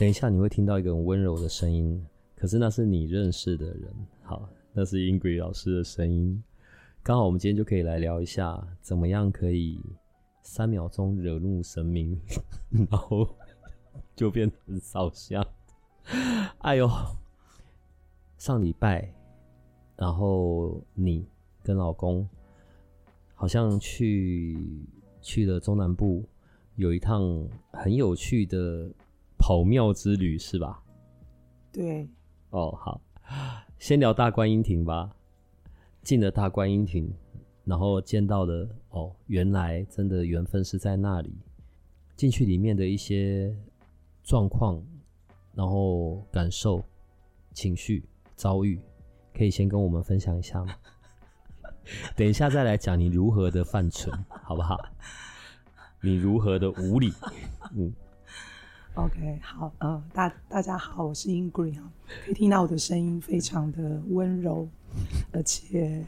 等一下，你会听到一个很温柔的声音，可是那是你认识的人。好，那是 Ingrid 老师的声音。刚好我们今天就可以来聊一下，怎么样可以三秒钟惹怒神明，然后就变成烧香。哎呦，上礼拜，然后你跟老公好像去去了中南部，有一趟很有趣的。跑庙之旅是吧？对。哦，好，先聊大观音亭吧。进了大观音亭，然后见到了哦，原来真的缘分是在那里。进去里面的一些状况，然后感受、情绪、遭遇，可以先跟我们分享一下吗？等一下再来讲你如何的犯蠢，好不好？你如何的无理？嗯。OK，好，呃，大大家好，我是 Ingrid 啊，可以听到我的声音非常的温柔，而且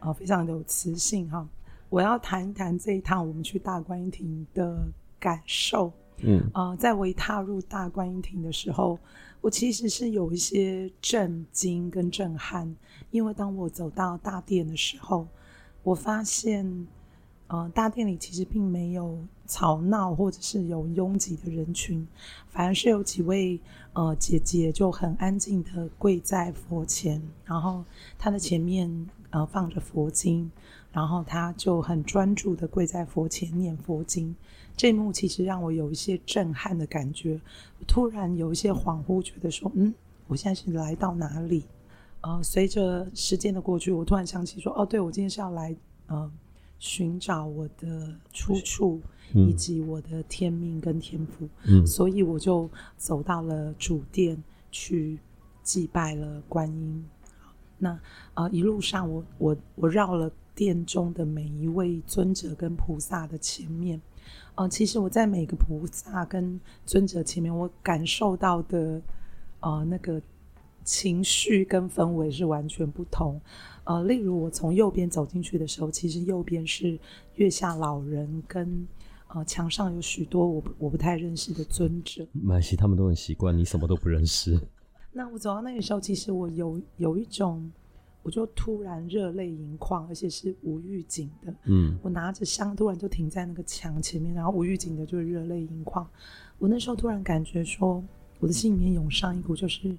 呃非常的有磁性哈。我要谈一谈这一趟我们去大观音亭的感受。嗯，呃，在我一踏入大观音亭的时候，我其实是有一些震惊跟震撼，因为当我走到大殿的时候，我发现。呃，大殿里其实并没有吵闹，或者是有拥挤的人群，反而是有几位呃姐姐就很安静的跪在佛前，然后她的前面呃放着佛经，然后她就很专注的跪在佛前念佛经。这一幕其实让我有一些震撼的感觉，突然有一些恍惚，觉得说，嗯，我现在是来到哪里？呃，随着时间的过去，我突然想起说，哦，对，我今天是要来呃。寻找我的出处，以及我的天命跟天赋，嗯，所以我就走到了主殿去祭拜了观音。那呃一路上我我我绕了殿中的每一位尊者跟菩萨的前面，呃，其实我在每个菩萨跟尊者前面，我感受到的呃那个情绪跟氛围是完全不同。呃，例如我从右边走进去的时候，其实右边是月下老人跟呃墙上有许多我不我不太认识的尊者。没关系，他们都很习惯你什么都不认识。那我走到那个时候，其实我有有一种，我就突然热泪盈眶，而且是无预警的。嗯，我拿着香，突然就停在那个墙前面，然后无预警的就热泪盈眶。我那时候突然感觉说，我的心里面涌上一股就是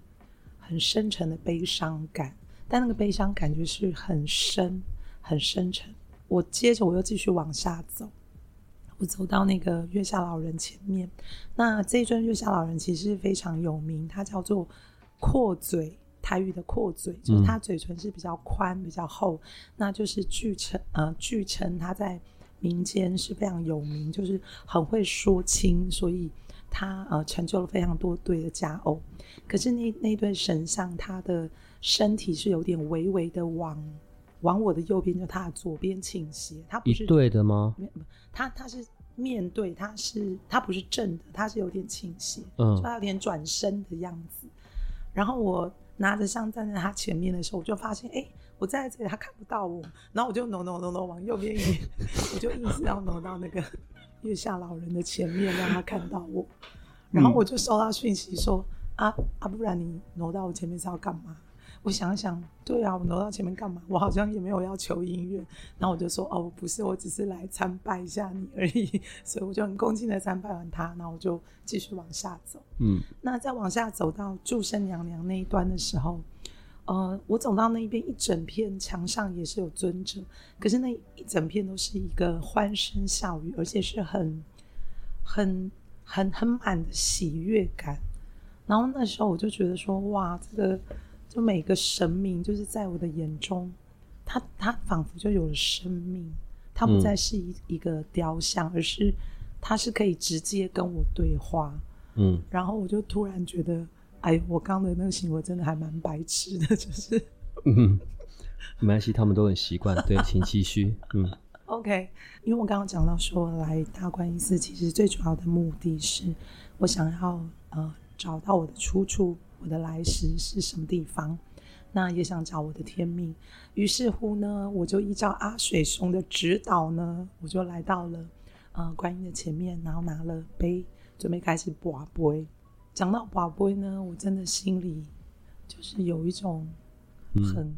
很深沉的悲伤感。但那个悲伤感觉是很深、很深沉。我接着我又继续往下走，我走到那个月下老人前面。那这一尊月下老人其实非常有名，他叫做阔嘴，台语的阔嘴，就是他嘴唇是比较宽、比较厚。那就是据称，呃，据称他在民间是非常有名，就是很会说亲，所以他呃成就了非常多对的佳偶。可是那那对神像，他的身体是有点微微的往往我的右边，就他的左边倾斜。他不是对的吗？他他是面对，他是他不是正的，他是有点倾斜，嗯，他有点转身的样子。然后我拿着香站在他前面的时候，我就发现，哎、欸，我站在这里，他看不到我。然后我就挪挪挪挪往右边一点，我就一直要挪到那个月下老人的前面，让他看到我。然后我就收到讯息说，嗯、啊啊，不然你挪到我前面是要干嘛？我想想，对啊，我挪到前面干嘛？我好像也没有要求姻缘。然后我就说，哦，不是，我只是来参拜一下你而已。所以我就很恭敬的参拜完他，然后我就继续往下走。嗯，那再往下走到祝生娘娘那一端的时候，呃，我走到那一边，一整片墙上也是有尊者，可是那一整片都是一个欢声笑语，而且是很、很、很、很满的喜悦感。然后那时候我就觉得说，哇，这个。就每个神明，就是在我的眼中，他他仿佛就有了生命，他不再是一一个雕像，嗯、而是他是可以直接跟我对话。嗯，然后我就突然觉得，哎，我刚的那个行为真的还蛮白痴的，就是，嗯，没关系，他们都很习惯。对，请继续。嗯，OK，因为我刚刚讲到说，来大观音寺其实最主要的目的是，我想要呃找到我的出处，我的来时是什么地方，那也想找我的天命。于是乎呢，我就依照阿水兄的指导呢，我就来到了呃观音的前面，然后拿了杯。准备开始拔杯，讲到拔杯呢，我真的心里就是有一种很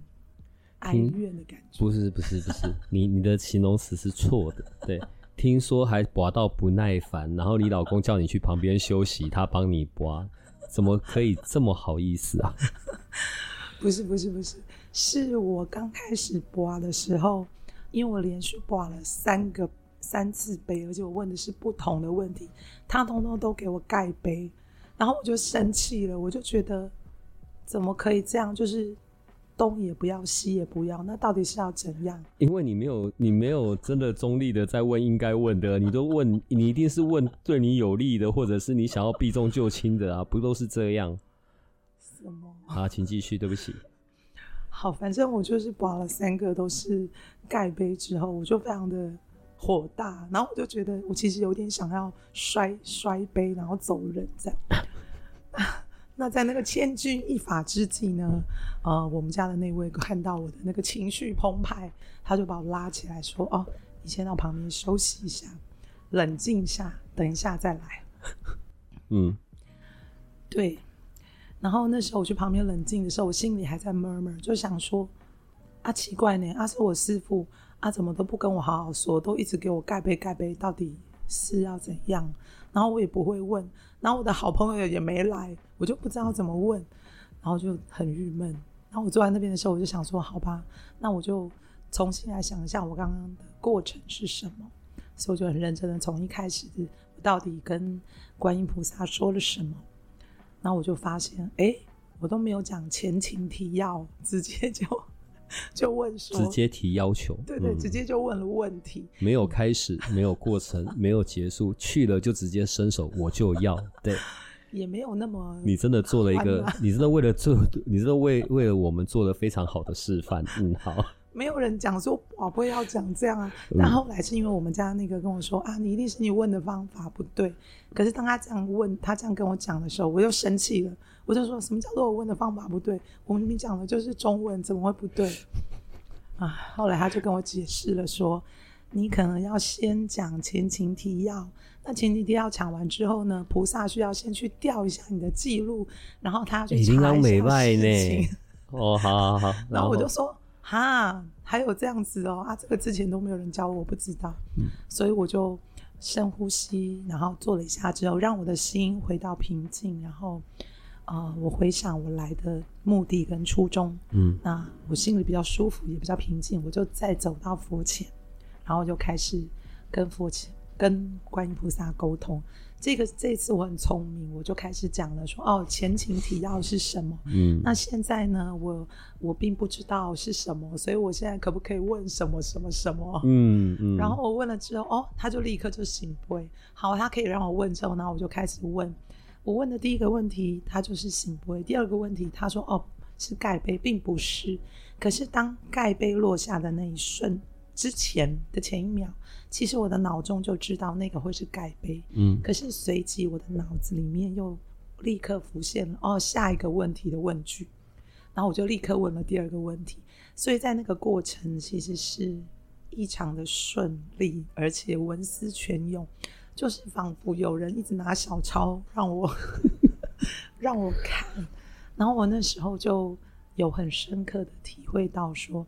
哀怨的感觉。嗯、不是不是不是，你你的形容词是错的。对，听说还拔到不耐烦，然后你老公叫你去旁边休息，他帮你拔，怎么可以这么好意思啊？不是不是不是，是我刚开始播的时候，因为我连续播了三个。三次杯，而且我问的是不同的问题，他通通都给我盖杯，然后我就生气了，我就觉得怎么可以这样？就是东也不要，西也不要，那到底是要怎样？因为你没有，你没有真的中立的在问应该问的，你都问，你一定是问对你有利的，或者是你想要避重就轻的啊，不都是这样？什么？好，请继续，对不起。好，反正我就是刮了三个都是盖杯之后，我就非常的。火大，然后我就觉得我其实有点想要摔摔杯，然后走人这样。那在那个千钧一发之际呢，呃，我们家的那位看到我的那个情绪澎湃，他就把我拉起来说：“哦，你先到旁边休息一下，冷静一下，等一下再来。”嗯，对。然后那时候我去旁边冷静的时候，我心里还在 murmur，就想说：“啊，奇怪呢，啊是我师傅。”、啊、怎么都不跟我好好说，都一直给我盖杯盖杯，到底是要怎样？然后我也不会问，然后我的好朋友也没来，我就不知道怎么问，然后就很郁闷。然后我坐在那边的时候，我就想说，好吧，那我就重新来想一下我刚刚的过程是什么。所以我就很认真的从一开始，我到底跟观音菩萨说了什么？然后我就发现，哎，我都没有讲前情提要，直接就。就问说，直接提要求，对对，嗯、直接就问了问题，没有开始，没有过程，没有结束，去了就直接伸手，我就要，对，也没有那么，你真的做了一个，你真的为了做，你真的为为了我们做了非常好的示范，嗯，好。没有人讲说宝贝要讲这样啊，但后来是因为我们家那个跟我说啊，你一定是你问的方法不对。可是当他这样问，他这样跟我讲的时候，我又生气了。我就说什么叫做我问的方法不对？我们明明讲的就是中文，怎么会不对？啊，后来他就跟我解释了说，说你可能要先讲前情提要，那前情提要抢完之后呢，菩萨需要先去调一下你的记录，然后他要去查一下事情。哦，好好好，然后我就说。哈，还有这样子哦啊，这个之前都没有人教我，我不知道，嗯，所以我就深呼吸，然后做了一下之后，让我的心回到平静，然后，呃，我回想我来的目的跟初衷，嗯，那我心里比较舒服，也比较平静，我就再走到佛前，然后就开始跟佛前跟观音菩萨沟通。这个这次我很聪明，我就开始讲了说，说哦，前情提要是什么？嗯，那现在呢，我我并不知道是什么，所以我现在可不可以问什么什么什么？嗯嗯。然后我问了之后，哦，他就立刻就醒杯。好，他可以让我问之后，然后我就开始问。我问的第一个问题，他就是醒杯。第二个问题，他说哦，是盖杯，并不是。可是当盖杯落下的那一瞬。之前的前一秒，其实我的脑中就知道那个会是盖杯，嗯，可是随即我的脑子里面又立刻浮现了哦，下一个问题的问句，然后我就立刻问了第二个问题，所以在那个过程其实是异常的顺利，而且文思泉涌，就是仿佛有人一直拿小抄让我 让我看，然后我那时候就有很深刻的体会到说，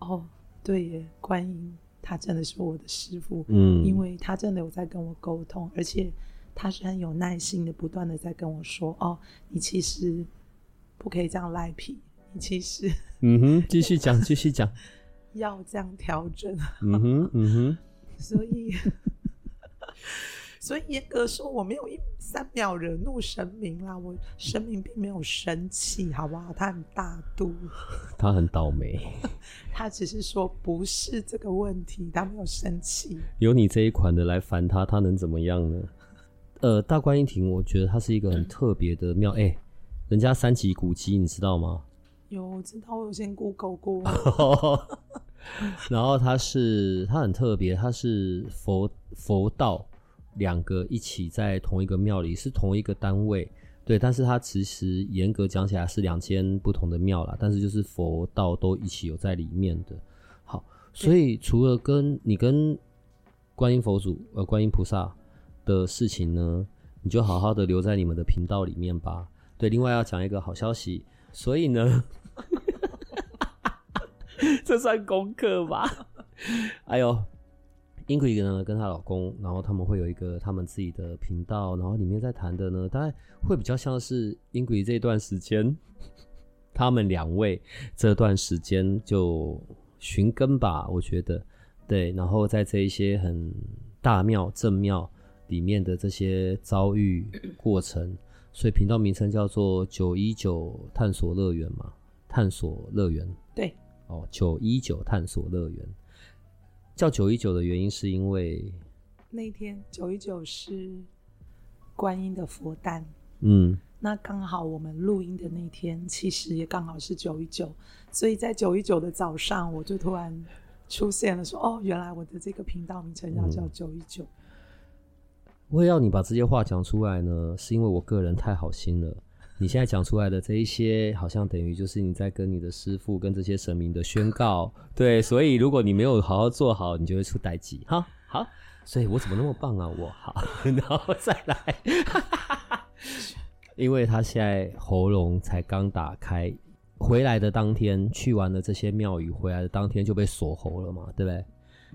哦。对耶，观音他真的是我的师傅，嗯，因为他真的有在跟我沟通，而且他是很有耐心的，不断的在跟我说，哦，你其实不可以这样赖皮，你其实，嗯哼，继续讲，继续讲，要这样调整，嗯哼，嗯哼，所以，所以严格说，我没有一三秒惹怒神明啦，我神明并没有生气，好不好？他很大度，他很倒霉，他只是说不是这个问题，他没有生气。有你这一款的来烦他，他能怎么样呢？呃，大观音亭，我觉得它是一个很特别的庙，哎、欸，人家三级古迹，你知道吗？有，我知道，我有先 Google 过。然后它是，它很特别，它是佛佛道两个一起在同一个庙里，是同一个单位，对。但是它其实严格讲起来是两间不同的庙啦，但是就是佛道都一起有在里面的。好，所以除了跟你跟观音佛祖呃观音菩萨的事情呢，你就好好的留在你们的频道里面吧。对，另外要讲一个好消息，所以呢。这算功课吧？哎呦，Ingrid 呢跟她老公，然后他们会有一个他们自己的频道，然后里面在谈的呢，大概会比较像是 Ingrid 这段时间，他们两位这段时间就寻根吧，我觉得。对，然后在这一些很大庙正庙里面的这些遭遇过程，所以频道名称叫做九一九探索乐园嘛，探索乐园，对。哦，九一九探索乐园叫九一九的原因是因为那天九一九是观音的佛诞，嗯，那刚好我们录音的那天其实也刚好是九一九，所以在九一九的早上，我就突然出现了说，说哦，原来我的这个频道名称要叫九一九。我会要你把这些话讲出来呢，是因为我个人太好心了。你现在讲出来的这一些，好像等于就是你在跟你的师傅、跟这些神明的宣告，对，所以如果你没有好好做好，你就会出代志。哈，好，所以我怎么那么棒啊？我好，然后再来，因为他现在喉咙才刚打开，回来的当天去完了这些庙宇，回来的当天就被锁喉了嘛，对不对？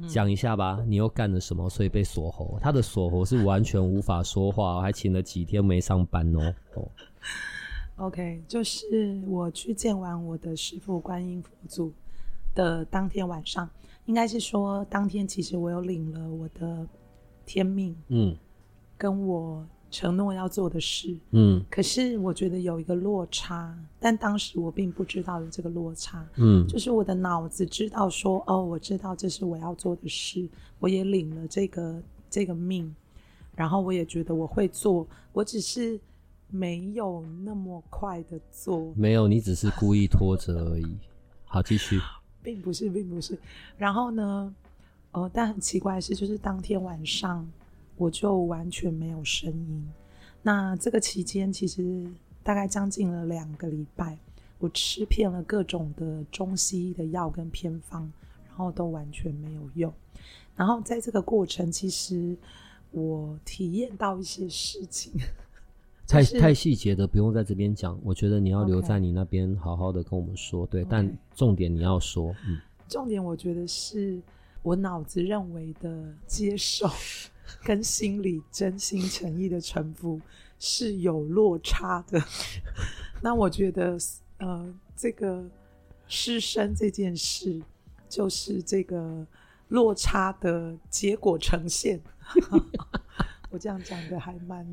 讲、嗯、一下吧，你又干了什么？所以被锁喉？他的锁喉是完全无法说话，还请了几天没上班哦。哦，OK，就是我去见完我的师傅观音佛祖的当天晚上，应该是说当天其实我有领了我的天命，嗯，跟我。承诺要做的事，嗯，可是我觉得有一个落差，但当时我并不知道有这个落差，嗯，就是我的脑子知道说，哦，我知道这是我要做的事，我也领了这个这个命，然后我也觉得我会做，我只是没有那么快的做，没有，你只是故意拖着而已。好，继续，并不是，并不是，然后呢，呃，但很奇怪的是，就是当天晚上。我就完全没有声音。那这个期间其实大概将近了两个礼拜，我吃遍了各种的中西医的药跟偏方，然后都完全没有用。然后在这个过程，其实我体验到一些事情。太太细节的不用在这边讲，我觉得你要留在你那边好好的跟我们说。对，但重点你要说。嗯，重点我觉得是我脑子认为的接受。跟心里真心诚意的臣服是有落差的。那我觉得，呃，这个失声这件事，就是这个落差的结果呈现。我这样讲的还蛮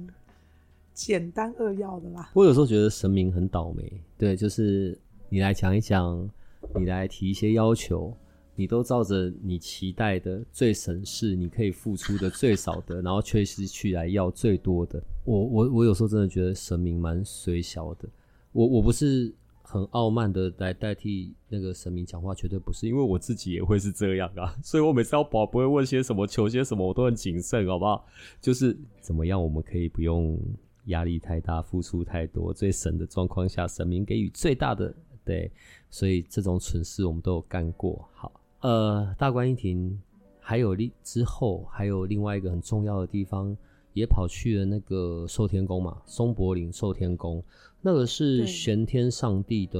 简单扼要的啦。我有时候觉得神明很倒霉，对，就是你来讲一讲，你来提一些要求。你都照着你期待的最省事，你可以付出的最少的，然后却是去来要最多的。我我我有时候真的觉得神明蛮衰小的。我我不是很傲慢的来代替那个神明讲话，绝对不是，因为我自己也会是这样啊。所以我每次要保不会问些什么，求些什么，我都很谨慎，好不好？就是怎么样，我们可以不用压力太大，付出太多，最省的状况下，神明给予最大的。对，所以这种蠢事我们都有干过。好。呃，大观音亭还有另之后还有另外一个很重要的地方，也跑去了那个寿天宫嘛，松柏林寿天宫，那个是玄天上帝的，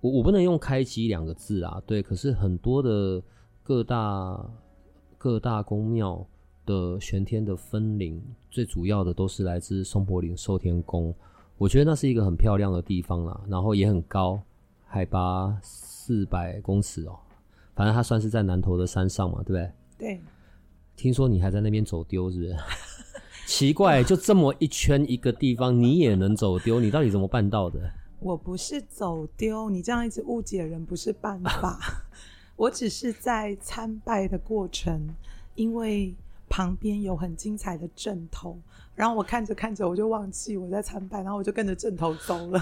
我我不能用开机两个字啊，对，可是很多的各大各大宫庙的玄天的分灵，最主要的都是来自松柏林寿天宫，我觉得那是一个很漂亮的地方啦，然后也很高，海拔四百公尺哦。反正他算是在南投的山上嘛，对不对？对。听说你还在那边走丢，是不是？奇怪，就这么一圈一个地方，你也能走丢？你到底怎么办到的？我不是走丢，你这样一直误解人不是办法。我只是在参拜的过程，因为旁边有很精彩的阵头，然后我看着看着我就忘记我在参拜，然后我就跟着阵头走了，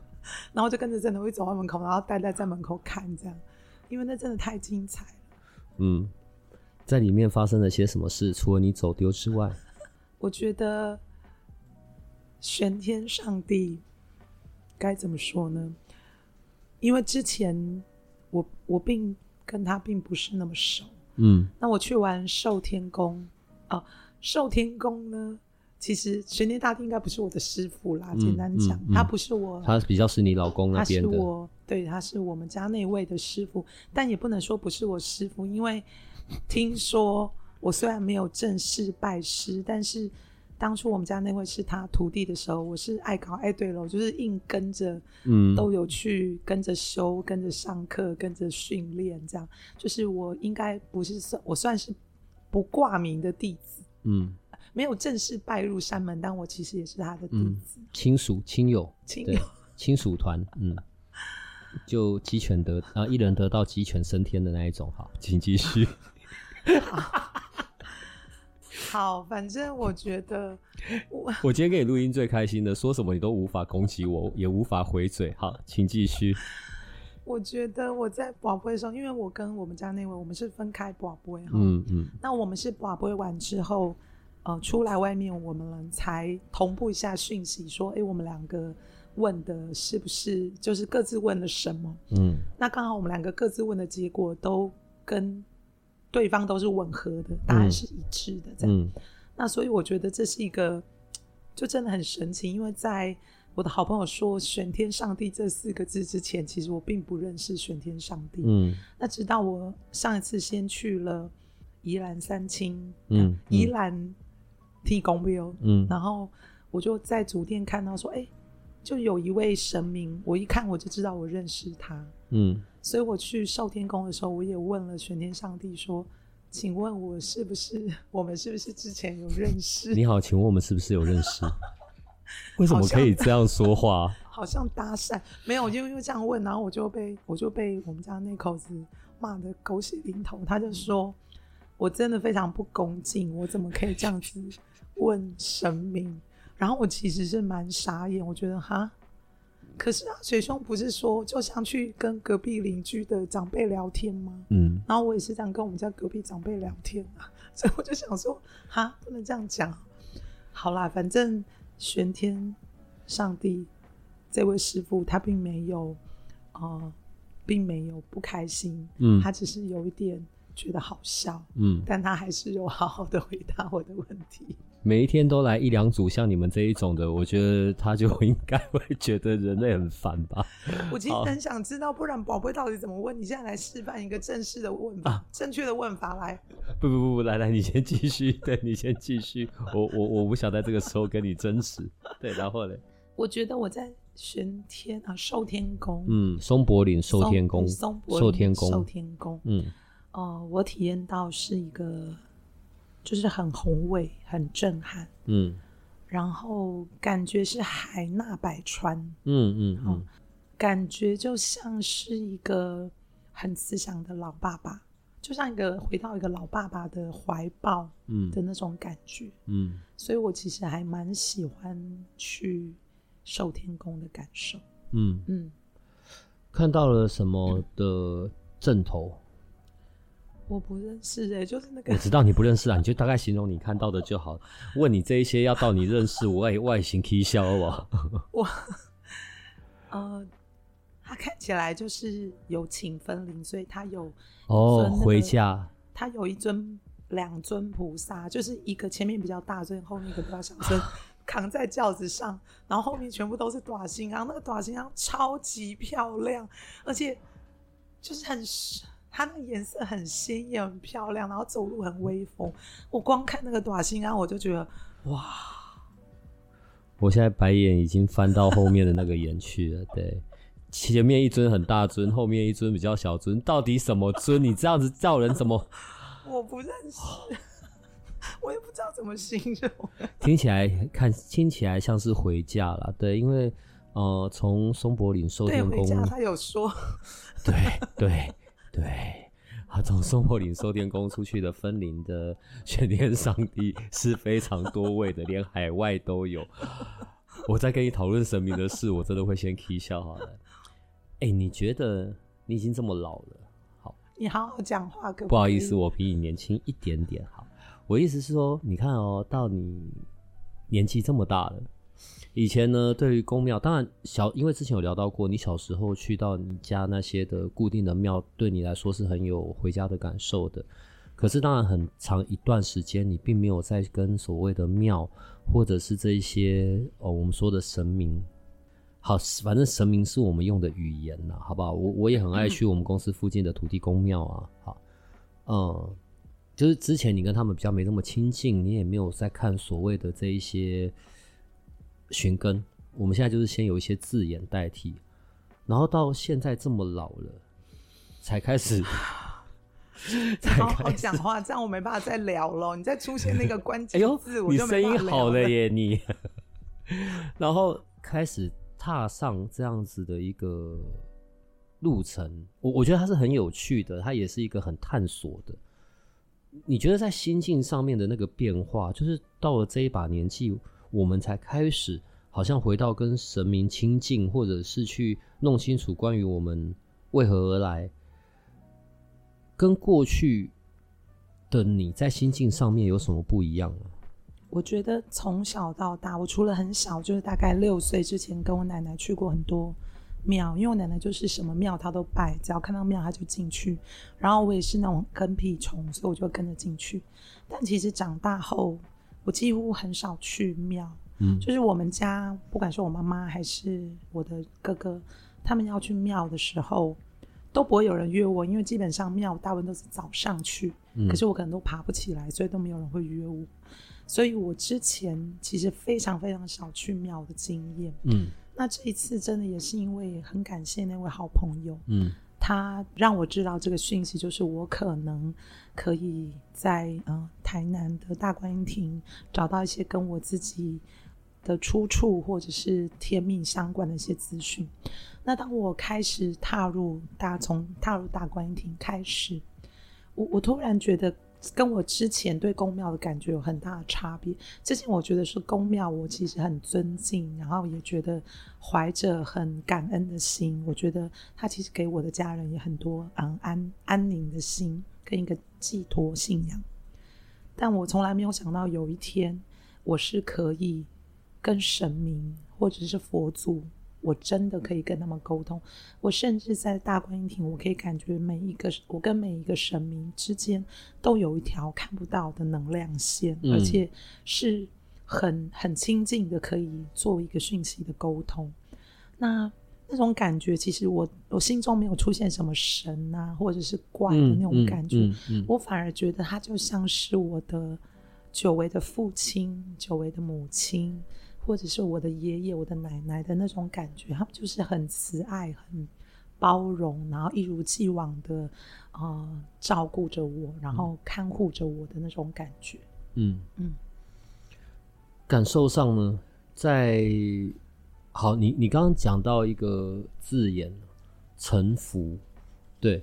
然后就跟着阵头一走到门口，然后呆呆在门口看这样，因为那真的太精彩了。嗯，在里面发生了些什么事？除了你走丢之外？我觉得玄天上帝该怎么说呢？因为之前我我并跟他并不是那么熟，嗯，那我去玩寿天宫啊，寿天宫呢，其实玄天大帝应该不是我的师傅啦，嗯、简单讲，嗯嗯、他不是我，他比较是你老公那边的，他是我，对，他是我们家那位的师傅，但也不能说不是我师傅，因为听说。我虽然没有正式拜师，但是当初我们家那位是他徒弟的时候，我是爱搞爱对了，就是硬跟着，嗯，都有去跟着修、跟着上课、跟着训练，这样。就是我应该不是算，我算是不挂名的弟子，嗯，没有正式拜入山门，但我其实也是他的弟子，亲属、亲友、亲友、亲属团，嗯，就鸡犬得啊，一人得道，鸡犬升天的那一种。好，请继续。好，反正我觉得我 我今天给你录音最开心的，说什么你都无法攻击我，也无法回嘴。好，请继续。我觉得我在博杯的时候，因为我跟我们家那位我们是分开博杯哈，嗯嗯，那我们是博杯完之后，呃，出来外面我们才同步一下讯息，说，哎、欸，我们两个问的是不是就是各自问了什么？嗯，那刚好我们两个各自问的结果都跟。对方都是吻合的，答案是一致的，这样。嗯、那所以我觉得这是一个，就真的很神奇。因为在我的好朋友说“玄天上帝”这四个字之前，其实我并不认识玄天上帝。嗯。那直到我上一次先去了宜兰三清，嗯，宜兰天公庙，嗯，然后我就在主殿看到说，哎、欸，就有一位神明，我一看我就知道我认识他，嗯。所以我去寿天宫的时候，我也问了玄天上帝说：“请问我是不是我们是不是之前有认识？”你好，请问我们是不是有认识？为什么可以这样说话？好像搭讪没有，因为因为这样问，然后我就被我就被我们家那口子骂的狗血淋头。他就说：“我真的非常不恭敬，我怎么可以这样子问神明？”然后我其实是蛮傻眼，我觉得哈。可是啊，水兄不是说就像去跟隔壁邻居的长辈聊天吗？嗯，然后我也是这样跟我们家隔壁长辈聊天啊，所以我就想说，哈，不能这样讲。好啦，反正玄天上帝这位师傅他并没有，呃，并没有不开心，嗯，他只是有一点觉得好笑，嗯，但他还是有好好的回答我的问题。每一天都来一两组像你们这一种的，我觉得他就应该会觉得人类很烦吧。我其实很想知道，不然宝贝到底怎么问？你现在来示范一个正式的问法，啊、正确的问法来。不不不不，来来，你先继续，对你先继续。我我我不想在这个时候跟你争执。对，然后嘞，我觉得我在玄天啊寿天宫，嗯，松柏林寿天宫，松寿天宫，寿天宫，嗯，哦、呃，我体验到是一个。就是很宏伟，很震撼，嗯，然后感觉是海纳百川，嗯嗯，嗯，感觉就像是一个很慈祥的老爸爸，就像一个回到一个老爸爸的怀抱，嗯。的那种感觉，嗯，嗯，所以我其实还蛮喜欢去寿天宫的感受，嗯。嗯，看到了什么的阵头？我不认识哎、欸，就是那个。我知道你不认识啊，你就大概形容你看到的就好。问你这一些要到你认识，我外外形可以笑我。我，呃，他看起来就是有请分灵，所以他有哦回家。他有一尊两尊菩萨，就是一个前面比较大尊，后面一个比较小尊，扛在轿子上，然后后面全部都是短星，然后那个大星啊超级漂亮，而且就是很。它那个颜色很鲜艳、很漂亮，然后走路很威风。我光看那个短信啊，我就觉得哇！我现在白眼已经翻到后面的那个眼去了。对，前面一尊很大尊，后面一尊比较小尊，到底什么尊？你这样子叫人怎么？我不认识。我也不知道怎么形容。听起来看听起来像是回家了，对，因为呃，从松柏岭寿天宫，他有说，对对对，他从松柏岭寿天宫出去的分灵的玄天上帝是非常多位的，连海外都有。我在跟你讨论神明的事，我真的会先 K 笑好了。哎、欸，你觉得你已经这么老了？好，你好好讲话可？不好意思，我比你年轻一点点。好，我意思是说，你看哦，到你年纪这么大了，以前呢，对于宫庙，当然小，因为之前有聊到过，你小时候去到你家那些的固定的庙，对你来说是很有回家的感受的。可是，当然很长一段时间，你并没有在跟所谓的庙。或者是这一些哦，我们说的神明，好，反正神明是我们用的语言呐，好不好？我我也很爱去我们公司附近的土地公庙啊，好，嗯，就是之前你跟他们比较没那么亲近，你也没有在看所谓的这一些寻根，我们现在就是先有一些字眼代替，然后到现在这么老了，才开始。好好讲话，这样我没办法再聊了。你再出现那个关 键字，我就没声音好了耶，你。然后开始踏上这样子的一个路程，我我觉得它是很有趣的，它也是一个很探索的。你觉得在心境上面的那个变化，就是到了这一把年纪，我们才开始好像回到跟神明亲近，或者是去弄清楚关于我们为何而来。跟过去的你在心境上面有什么不一样呢？我觉得从小到大，我除了很小，就是大概六岁之前，跟我奶奶去过很多庙，因为我奶奶就是什么庙她都拜，只要看到庙她就进去。然后我也是那种跟屁虫，所以我就跟着进去。但其实长大后，我几乎很少去庙。嗯，就是我们家，不管是我妈妈还是我的哥哥，他们要去庙的时候。都不会有人约我，因为基本上庙大部分都是早上去，嗯，可是我可能都爬不起来，所以都没有人会约我。所以我之前其实非常非常少去庙的经验。嗯，那这一次真的也是因为很感谢那位好朋友，嗯，他让我知道这个讯息，就是我可能可以在呃台南的大观音亭找到一些跟我自己的出处或者是天命相关的一些资讯。那当我开始踏入大，从踏入大观音亭开始，我我突然觉得跟我之前对宫庙的感觉有很大的差别。之前我觉得是宫庙，我其实很尊敬，然后也觉得怀着很感恩的心。我觉得他其实给我的家人也很多嗯安安宁的心跟一个寄托信仰。但我从来没有想到有一天我是可以跟神明或者是佛祖。我真的可以跟他们沟通，我甚至在大观音亭，我可以感觉每一个我跟每一个神明之间都有一条看不到的能量线，嗯、而且是很很亲近的，可以做一个讯息的沟通。那那种感觉，其实我我心中没有出现什么神啊，或者是怪的那种感觉，我反而觉得他就像是我的久违的父亲，久违的母亲。或者是我的爷爷、我的奶奶的那种感觉，他们就是很慈爱、很包容，然后一如既往的呃照顾着我，然后看护着我的那种感觉。嗯嗯，感受上呢，在好，你你刚刚讲到一个字眼“臣服”，对，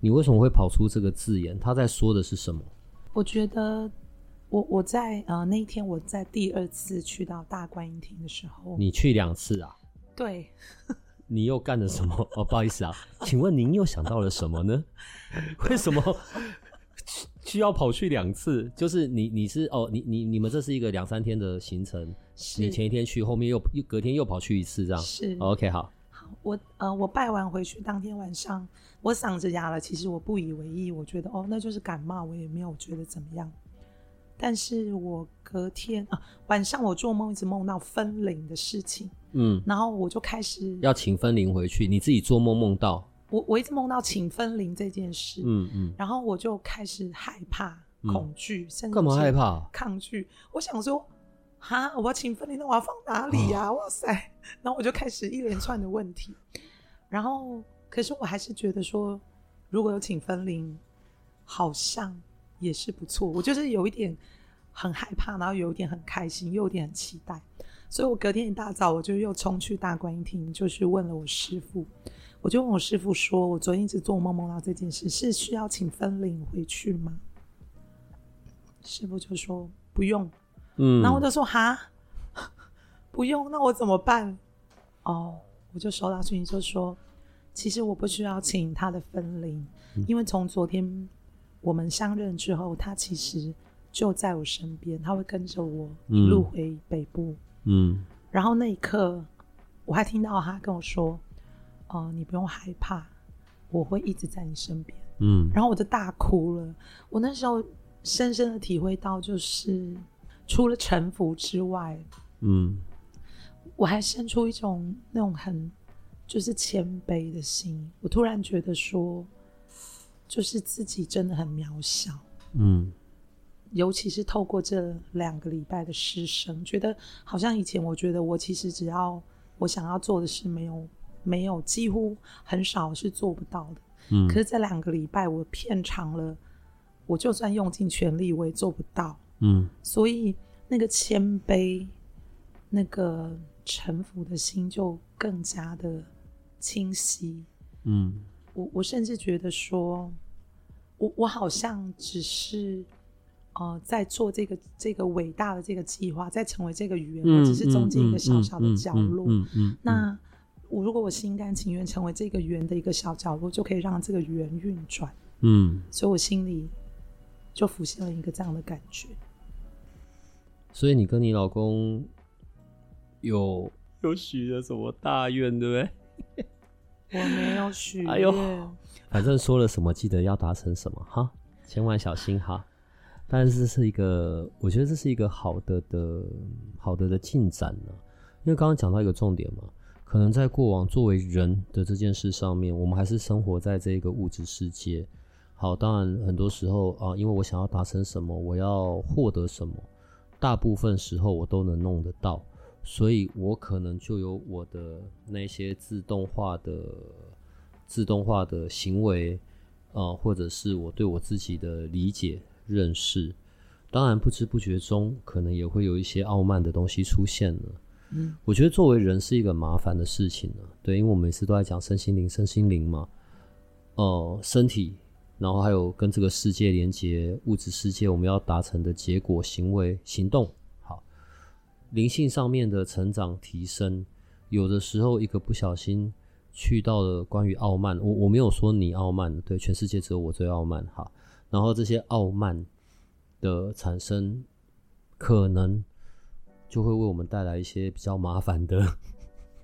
你为什么会跑出这个字眼？他在说的是什么？我觉得。我我在呃那一天我在第二次去到大观音亭的时候，你去两次啊？对，你又干了什么？哦，不好意思啊，请问您又想到了什么呢？为什么需要跑去两次？就是你你是哦，你你你们这是一个两三天的行程，你前一天去，后面又又隔天又跑去一次，这样是、哦、OK 好。好，我呃我拜完回去当天晚上我嗓子哑了，其实我不以为意，我觉得哦那就是感冒，我也没有觉得怎么样。但是我隔天啊晚上我做梦一直梦到分灵的事情，嗯，然后我就开始要请分灵回去，你自己做梦梦到我我一直梦到请分灵这件事，嗯嗯，然后我就开始害怕、恐惧，甚至干嘛害怕、抗拒？我想说，哈，我要请分灵，那我要放哪里呀？哇塞！然后我就开始一连串的问题，然后可是我还是觉得说，如果有请分灵，好像。也是不错，我就是有一点很害怕，然后有一点很开心，又有点很期待。所以我隔天一大早，我就又冲去大观音厅，就是问了我师傅。我就问我师傅说：“我昨天一直做梦梦到这件事，是需要请分灵回去吗？”师傅就说：“不用。”嗯，然后我就说：“哈，不用，那我怎么办？”哦，我就收到讯息，就说：“其实我不需要请他的分灵，嗯、因为从昨天我们相认之后，他其实就在我身边，他会跟着我一路回北部。嗯”嗯，然后那一刻，我还听到他跟我说。哦、呃，你不用害怕，我会一直在你身边。嗯，然后我就大哭了。我那时候深深的体会到，就是除了臣服之外，嗯，我还生出一种那种很就是谦卑的心。我突然觉得说，就是自己真的很渺小。嗯，尤其是透过这两个礼拜的师生，觉得好像以前我觉得我其实只要我想要做的事没有。没有，几乎很少是做不到的。嗯，可是这两个礼拜我片长了，我就算用尽全力，我也做不到。嗯，所以那个谦卑、那个臣服的心就更加的清晰。嗯，我我甚至觉得说，我我好像只是呃在做这个这个伟大的这个计划，在成为这个圆，我只是中间一个小小的角落。那。我如果我心甘情愿成为这个圆的一个小角落，就可以让这个圆运转。嗯，所以我心里就浮现了一个这样的感觉。所以你跟你老公有有许了什么大愿，对不对？我没有许愿。哎呦，反正说了什么，记得要达成什么哈，千万小心哈。但是这是一个，我觉得这是一个好的的好的的进展呢，因为刚刚讲到一个重点嘛。可能在过往作为人的这件事上面，我们还是生活在这个物质世界。好，当然很多时候啊，因为我想要达成什么，我要获得什么，大部分时候我都能弄得到，所以我可能就有我的那些自动化的、自动化的行为啊，或者是我对我自己的理解、认识。当然，不知不觉中，可能也会有一些傲慢的东西出现了。嗯，我觉得作为人是一个麻烦的事情呢。对，因为我每次都在讲身心灵，身心灵嘛，哦、呃，身体，然后还有跟这个世界连接，物质世界我们要达成的结果、行为、行动。好，灵性上面的成长提升，有的时候一个不小心去到了关于傲慢，我我没有说你傲慢，对，全世界只有我最傲慢。哈，然后这些傲慢的产生，可能。就会为我们带来一些比较麻烦的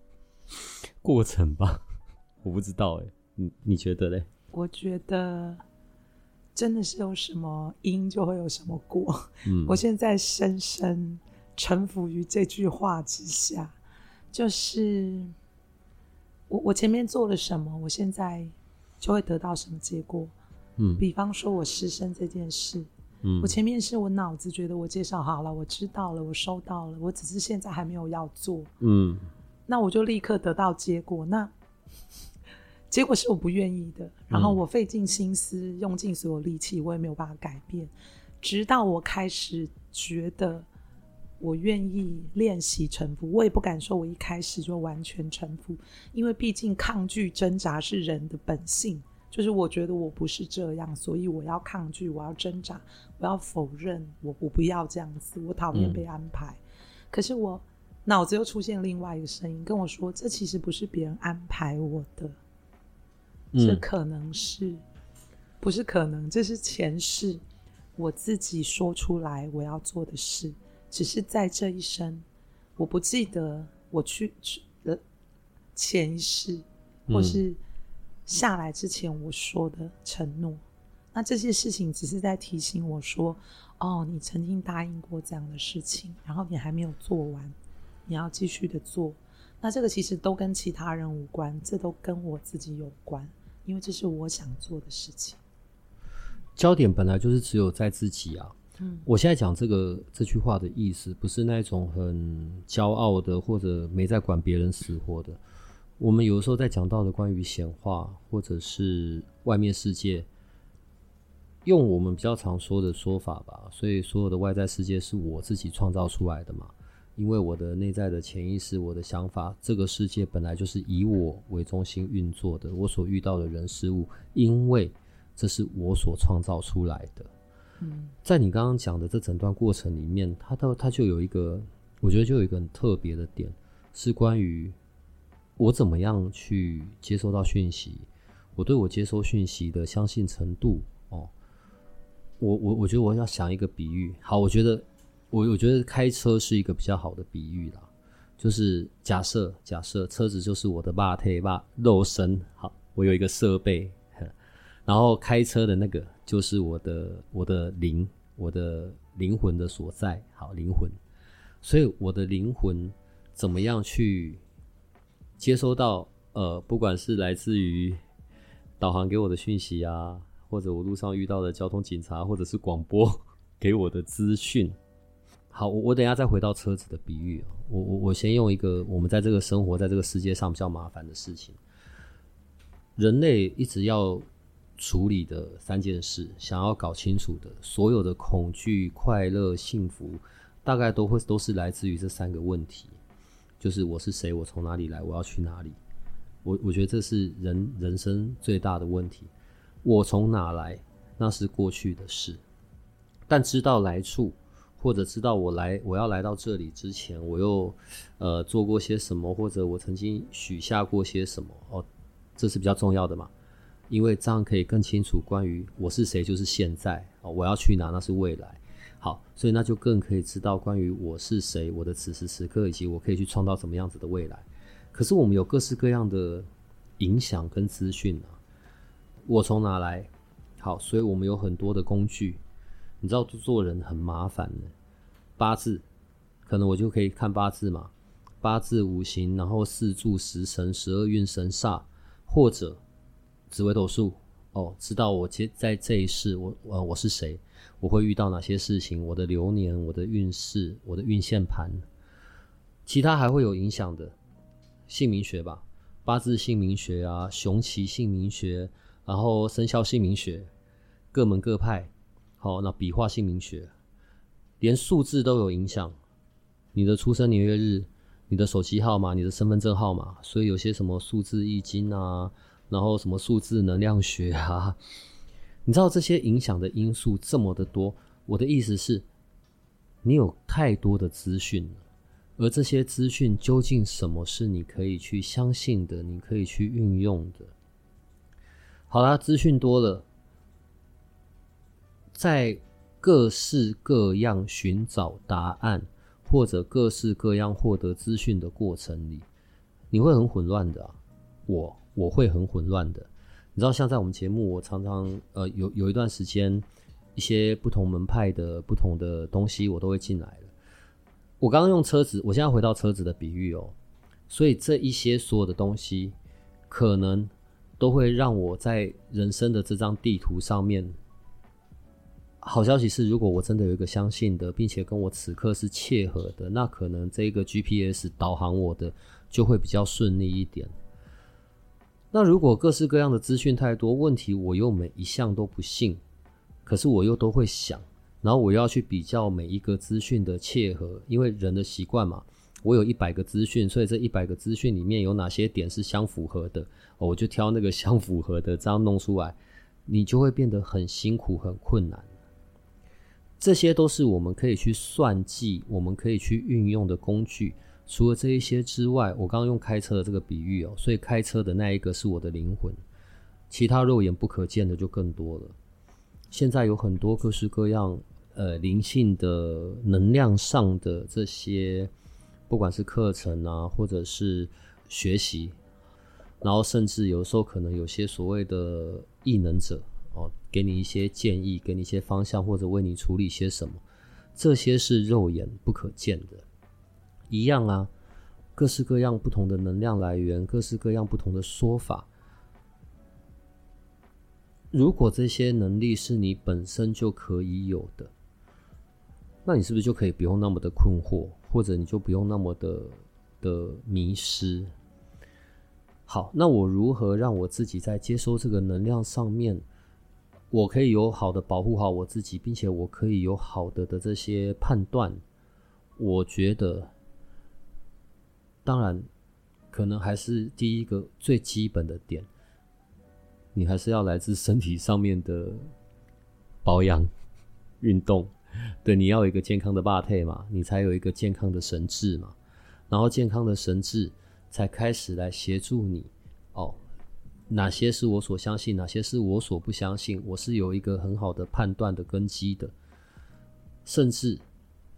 过程吧，我不知道哎，你你觉得嘞？我觉得真的是有什么因就会有什么果。嗯，我现在深深臣服于这句话之下，就是我我前面做了什么，我现在就会得到什么结果。嗯，比方说我失身这件事。嗯，我前面是我脑子觉得我介绍好了，我知道了，我收到了，我只是现在还没有要做。嗯，那我就立刻得到结果，那结果是我不愿意的，然后我费尽心思，嗯、用尽所有力气，我也没有办法改变，直到我开始觉得我愿意练习臣服，我也不敢说我一开始就完全臣服，因为毕竟抗拒挣扎是人的本性。就是我觉得我不是这样，所以我要抗拒，我要挣扎，我要否认，我我不要这样子，我讨厌被安排。可是我脑子又出现另外一个声音跟我说，这其实不是别人安排我的，这可能是，不是可能，这是前世我自己说出来我要做的事，只是在这一生，我不记得我去去的前一世，或是。嗯下来之前我说的承诺，那这些事情只是在提醒我说，哦，你曾经答应过这样的事情，然后你还没有做完，你要继续的做。那这个其实都跟其他人无关，这都跟我自己有关，因为这是我想做的事情。焦点本来就是只有在自己啊。我现在讲这个这句话的意思，不是那种很骄傲的，或者没在管别人死活的。我们有时候在讲到的关于显化，或者是外面世界，用我们比较常说的说法吧，所以所有的外在世界是我自己创造出来的嘛。因为我的内在的潜意识，我的想法，这个世界本来就是以我为中心运作的。我所遇到的人事物，因为这是我所创造出来的。在你刚刚讲的这整段过程里面，它都它就有一个，我觉得就有一个很特别的点，是关于我怎么样去接收到讯息，我对我接收讯息的相信程度哦。我我我觉得我要想一个比喻，好，我觉得。我我觉得开车是一个比较好的比喻啦，就是假设假设车子就是我的肉体肉肉身，好，我有一个设备，然后开车的那个就是我的我的灵，我的灵魂的所在，好，灵魂，所以我的灵魂怎么样去接收到呃，不管是来自于导航给我的讯息啊，或者我路上遇到的交通警察，或者是广播 给我的资讯。好，我我等下再回到车子的比喻。我我我先用一个我们在这个生活在这个世界上比较麻烦的事情，人类一直要处理的三件事，想要搞清楚的，所有的恐惧、快乐、幸福，大概都会都是来自于这三个问题，就是我是谁，我从哪里来，我要去哪里。我我觉得这是人人生最大的问题。我从哪来，那是过去的事，但知道来处。或者知道我来，我要来到这里之前，我又呃做过些什么，或者我曾经许下过些什么哦，这是比较重要的嘛，因为这样可以更清楚关于我是谁，就是现在，我要去哪，那是未来。好，所以那就更可以知道关于我是谁，我的此时此刻，以及我可以去创造什么样子的未来。可是我们有各式各样的影响跟资讯啊，我从哪来？好，所以我们有很多的工具。你知道做人很麻烦的，八字可能我就可以看八字嘛，八字五行，然后四柱十神十二运神煞，或者紫微斗数哦，知道我接在这一世我呃我是谁，我会遇到哪些事情，我的流年，我的运势，我的运线盘，其他还会有影响的，姓名学吧，八字姓名学啊，雄奇姓名学，然后生肖姓名学，各门各派。好，那笔画姓名学，连数字都有影响。你的出生年月日、你的手机号码、你的身份证号码，所以有些什么数字易经啊，然后什么数字能量学啊，你知道这些影响的因素这么的多。我的意思是，你有太多的资讯了，而这些资讯究竟什么是你可以去相信的，你可以去运用的？好啦，资讯多了。在各式各样寻找答案，或者各式各样获得资讯的过程里，你会很混乱的。我我会很混乱的。你知道，像在我们节目，我常常呃有有一段时间，一些不同门派的不同的东西，我都会进来了。我刚刚用车子，我现在回到车子的比喻哦。所以这一些所有的东西，可能都会让我在人生的这张地图上面。好消息是，如果我真的有一个相信的，并且跟我此刻是切合的，那可能这个 GPS 导航我的就会比较顺利一点。那如果各式各样的资讯太多，问题我又每一项都不信，可是我又都会想，然后我要去比较每一个资讯的切合，因为人的习惯嘛，我有一百个资讯，所以这一百个资讯里面有哪些点是相符合的，我就挑那个相符合的，这样弄出来，你就会变得很辛苦、很困难。这些都是我们可以去算计、我们可以去运用的工具。除了这一些之外，我刚刚用开车的这个比喻哦，所以开车的那一个是我的灵魂，其他肉眼不可见的就更多了。现在有很多各式各样呃灵性的能量上的这些，不管是课程啊，或者是学习，然后甚至有时候可能有些所谓的异能者。哦，给你一些建议，给你一些方向，或者为你处理些什么，这些是肉眼不可见的。一样啊，各式各样不同的能量来源，各式各样不同的说法。如果这些能力是你本身就可以有的，那你是不是就可以不用那么的困惑，或者你就不用那么的的迷失？好，那我如何让我自己在接收这个能量上面？我可以有好的保护好我自己，并且我可以有好的的这些判断。我觉得，当然，可能还是第一个最基本的点，你还是要来自身体上面的保养、运动。对，你要有一个健康的肉体嘛，你才有一个健康的神智嘛。然后健康的神智才开始来协助你哦。哪些是我所相信，哪些是我所不相信？我是有一个很好的判断的根基的。甚至，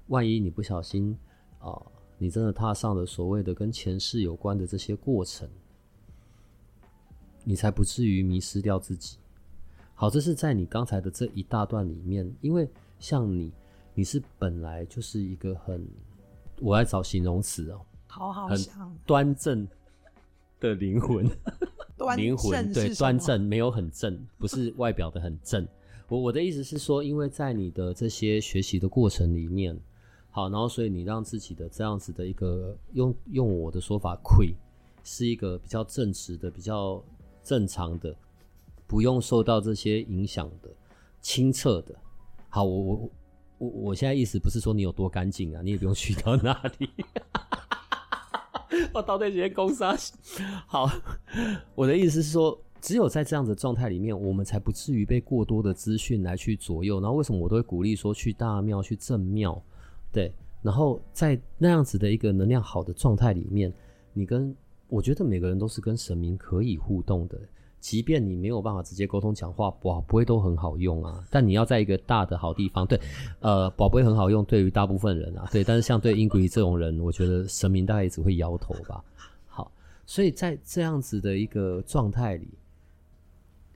万一你不小心啊、哦，你真的踏上了所谓的跟前世有关的这些过程，你才不至于迷失掉自己。好，这是在你刚才的这一大段里面，因为像你，你是本来就是一个很，我来找形容词哦，好好很端正的灵魂。灵魂对端正，没有很正，不是外表的很正。我我的意思是说，因为在你的这些学习的过程里面，好，然后所以你让自己的这样子的一个用用我的说法，亏是一个比较正直的、比较正常的，不用受到这些影响的、清澈的。好，我我我我现在意思不是说你有多干净啊，你也不用去到那里。我到底直接攻杀？好，我的意思是说，只有在这样的状态里面，我们才不至于被过多的资讯来去左右。然后，为什么我都会鼓励说去大庙、去正庙？对，然后在那样子的一个能量好的状态里面，你跟我觉得每个人都是跟神明可以互动的。即便你没有办法直接沟通讲话，宝，不会都很好用啊。但你要在一个大的好地方，对，呃，宝贝很好用，对于大部分人啊，对。但是像对 Ingrid 这种人，我觉得神明大概只会摇头吧。好，所以在这样子的一个状态里，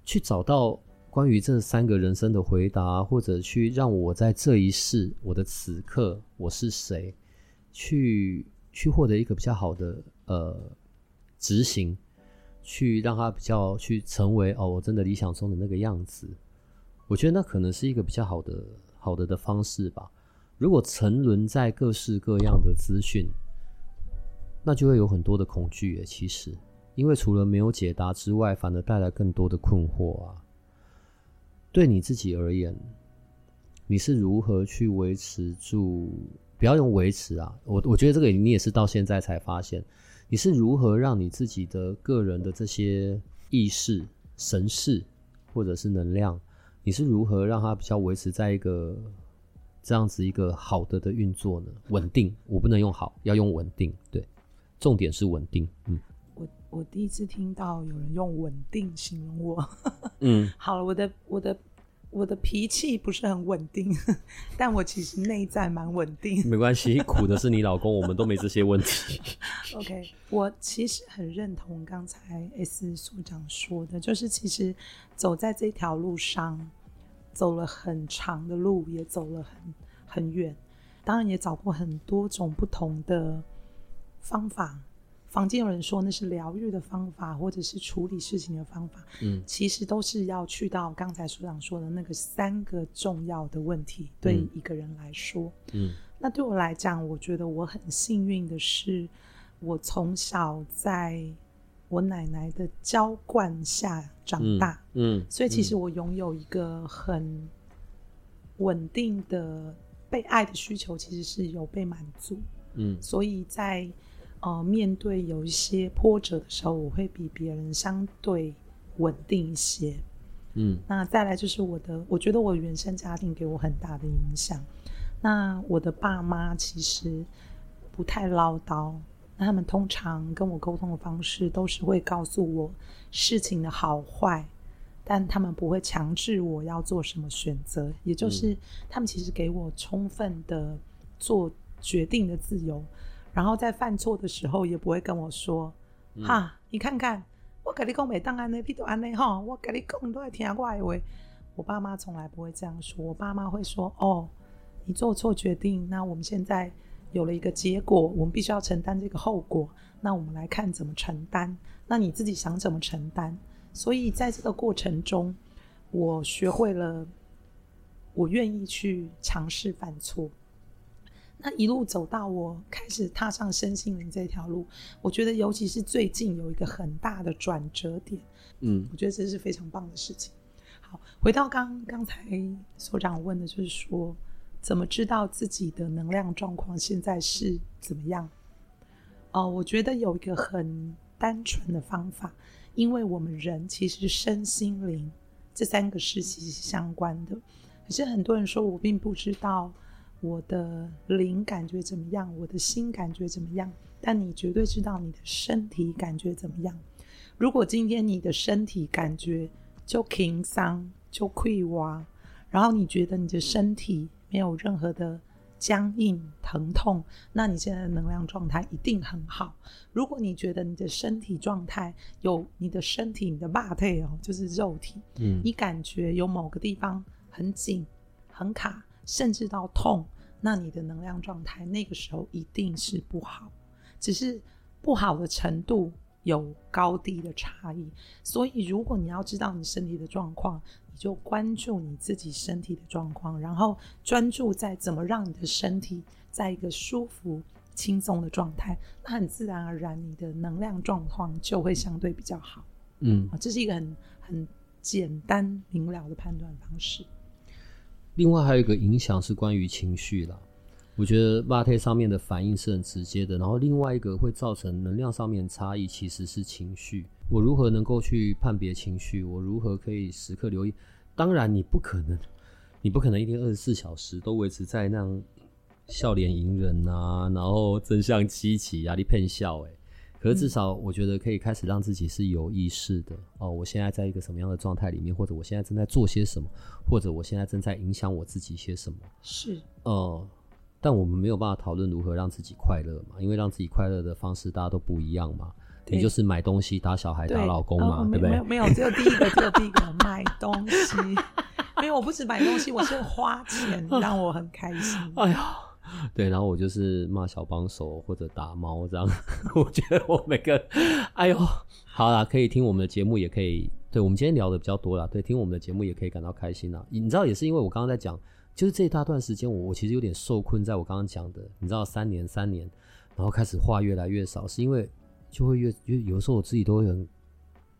去找到关于这三个人生的回答，或者去让我在这一世，我的此刻我是谁，去去获得一个比较好的呃执行。去让他比较去成为哦，我真的理想中的那个样子，我觉得那可能是一个比较好的好的的方式吧。如果沉沦在各式各样的资讯，那就会有很多的恐惧。其实，因为除了没有解答之外，反而带来更多的困惑啊。对你自己而言，你是如何去维持住？不要用维持啊，我我觉得这个你也是到现在才发现。你是如何让你自己的个人的这些意识、神识或者是能量，你是如何让它比较维持在一个这样子一个好的的运作呢？稳定，我不能用好，要用稳定。对，重点是稳定。嗯，我我第一次听到有人用稳定形容我。嗯，好了，我的我的。我的脾气不是很稳定，但我其实内在蛮稳定。没关系，苦的是你老公，我们都没这些问题。OK，我其实很认同刚才 S 所长说的，就是其实走在这条路上，走了很长的路，也走了很很远，当然也找过很多种不同的方法。坊间有人说那是疗愈的方法，或者是处理事情的方法，嗯，其实都是要去到刚才所长说的那个三个重要的问题，对一个人来说，嗯，那对我来讲，我觉得我很幸运的是，我从小在我奶奶的浇灌下长大，嗯，嗯，所以其实我拥有一个很稳定的被爱的需求，其实是有被满足，嗯，所以在。呃，面对有一些波折的时候，我会比别人相对稳定一些。嗯，那再来就是我的，我觉得我原生家庭给我很大的影响。那我的爸妈其实不太唠叨，那他们通常跟我沟通的方式都是会告诉我事情的好坏，但他们不会强制我要做什么选择，也就是他们其实给我充分的做决定的自由。然后在犯错的时候，也不会跟我说：“嗯、哈，你看看，我跟你讲，每当安内，你都安内哈，我跟你讲都会听我的话。”我爸妈从来不会这样说，我爸妈会说：“哦，你做错决定，那我们现在有了一个结果，我们必须要承担这个后果。那我们来看怎么承担。那你自己想怎么承担？所以在这个过程中，我学会了，我愿意去尝试犯错。”那一路走到我开始踏上身心灵这条路，我觉得尤其是最近有一个很大的转折点，嗯，我觉得这是非常棒的事情。好，回到刚刚才所长问的，就是说，怎么知道自己的能量状况现在是怎么样？哦、呃，我觉得有一个很单纯的方法，因为我们人其实身心灵这三个是息息相关的。可是很多人说我并不知道我的灵感觉怎么样，我的心感觉怎么样，但你绝对知道你的身体感觉怎么样。如果今天你的身体感觉就轻松就溃瓦，然后你觉得你的身体没有任何的僵硬疼痛，那你现在的能量状态一定很好。如果你觉得你的身体状态有你的身体你的 body 哦，就是肉体，嗯，你感觉有某个地方很紧很卡，甚至到痛，那你的能量状态那个时候一定是不好，只是不好的程度。有高低的差异，所以如果你要知道你身体的状况，你就关注你自己身体的状况，然后专注在怎么让你的身体在一个舒服、轻松的状态，那很自然而然，你的能量状况就会相对比较好。嗯，这是一个很很简单明了的判断方式。另外还有一个影响是关于情绪啦。我觉得 Vate 上面的反应是很直接的，然后另外一个会造成能量上面差异，其实是情绪。我如何能够去判别情绪？我如何可以时刻留意？当然，你不可能，你不可能一天二十四小时都维持在那样笑脸迎人啊，然后正向积极、压力骗笑。哎，可是至少我觉得可以开始让自己是有意识的哦。我现在在一个什么样的状态里面，或者我现在正在做些什么，或者我现在正在影响我自己些什么？是，哦、呃。但我们没有办法讨论如何让自己快乐嘛，因为让自己快乐的方式大家都不一样嘛。你就是买东西、打小孩、打老公嘛，对，对不对？没有，没有，只有第一个，只有第一个买东西。没有我不止买东西，我是花钱 让我很开心。哎呀，对，然后我就是骂小帮手或者打猫这样。我觉得我每个，哎呦，好啦，可以听我们的节目，也可以。对，我们今天聊的比较多啦，对，听我们的节目也可以感到开心啦。你知道，也是因为我刚刚在讲。就是这一大段时间，我我其实有点受困在我刚刚讲的，你知道，三年三年，然后开始话越来越少，是因为就会越越有时候我自己都会很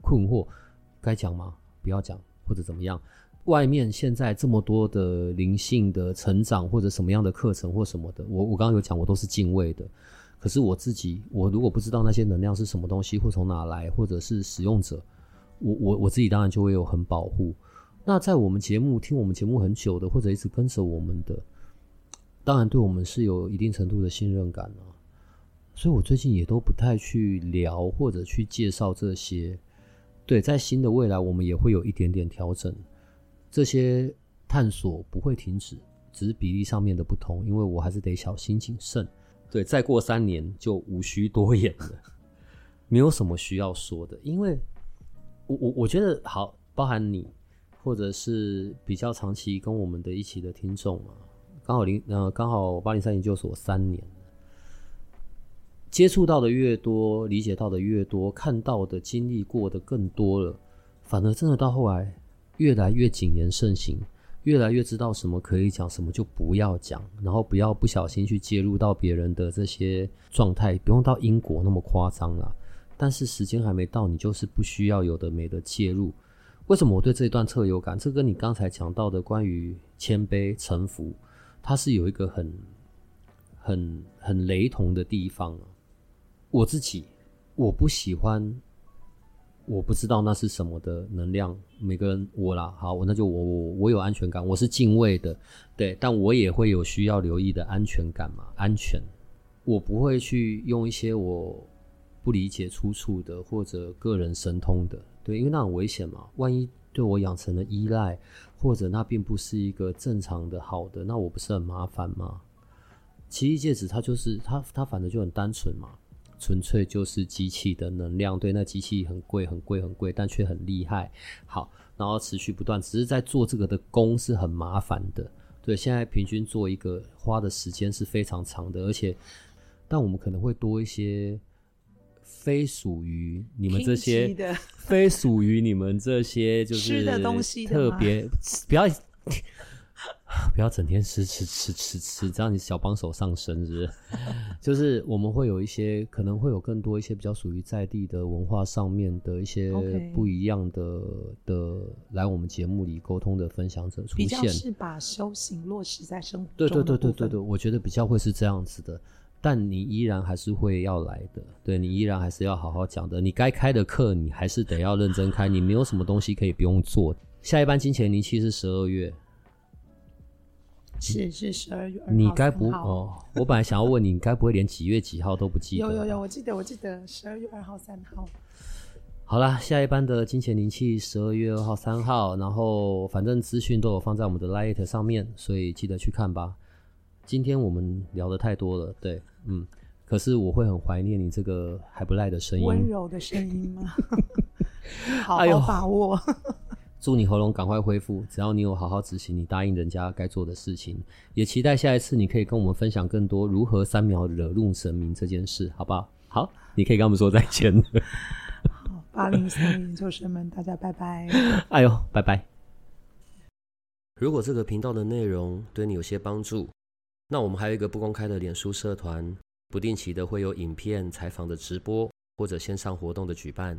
困惑，该讲吗？不要讲，或者怎么样？外面现在这么多的灵性的成长，或者什么样的课程或什么的，我我刚刚有讲，我都是敬畏的。可是我自己，我如果不知道那些能量是什么东西，或从哪来，或者是使用者，我我我自己当然就会有很保护。那在我们节目听我们节目很久的，或者一直跟着我们的，当然对我们是有一定程度的信任感啊。所以我最近也都不太去聊或者去介绍这些。对，在新的未来，我们也会有一点点调整。这些探索不会停止，只是比例上面的不同，因为我还是得小心谨慎。对，再过三年就无需多言了，没有什么需要说的，因为我我我觉得好，包含你。或者是比较长期跟我们的一起的听众啊，刚好零呃刚好八零三研究所三年，接触到的越多，理解到的越多，看到的经历过的更多了，反而真的到后来越来越谨言慎行，越来越知道什么可以讲，什么就不要讲，然后不要不小心去介入到别人的这些状态，不用到英国那么夸张啦。但是时间还没到，你就是不需要有的没的介入。为什么我对这一段特有感？这跟你刚才讲到的关于谦卑、臣服，它是有一个很、很、很雷同的地方。我自己我不喜欢，我不知道那是什么的能量。每个人我啦，好，我那就我我我有安全感，我是敬畏的，对，但我也会有需要留意的安全感嘛，安全。我不会去用一些我不理解出处的或者个人神通的。对，因为那很危险嘛，万一对我养成了依赖，或者那并不是一个正常的好的，那我不是很麻烦吗？奇异戒指它就是它它反正就很单纯嘛，纯粹就是机器的能量。对，那机器很贵很贵很贵，但却很厉害。好，然后持续不断，只是在做这个的工是很麻烦的。对，现在平均做一个花的时间是非常长的，而且但我们可能会多一些。非属于你们这些，非属于你们这些，就是特别不要 不要整天吃吃吃吃吃，这样你小帮手上身是？就是我们会有一些，可能会有更多一些比较属于在地的文化上面的一些不一样的的来我们节目里沟通的分享者出现，比较是把修行落实在生活中。对对对对对对，我觉得比较会是这样子的。但你依然还是会要来的，对，你依然还是要好好讲的。你该开的课，你还是得要认真开。你没有什么东西可以不用做。下一班金钱灵气是十二月。是是十二月二号。你该不哦？我本来想要问你，你该不会连几月几号都不记得？有有有，我记得我记得十二月二号三号。好啦，下一班的金钱灵气十二月二号三号，然后反正资讯都有放在我们的 Light 上面，所以记得去看吧。今天我们聊的太多了，对，嗯，可是我会很怀念你这个还不赖的声音，温柔的声音吗？好好把握。哎祝你喉咙赶快恢复。只要你有好好执行你答应人家该做的事情，也期待下一次你可以跟我们分享更多如何三秒惹怒神明这件事，好不好？好，你可以跟我们说再见。好，八零三研究生们，大家拜拜。哎呦，拜拜。如果这个频道的内容对你有些帮助，那我们还有一个不公开的脸书社团，不定期的会有影片、采访的直播或者线上活动的举办。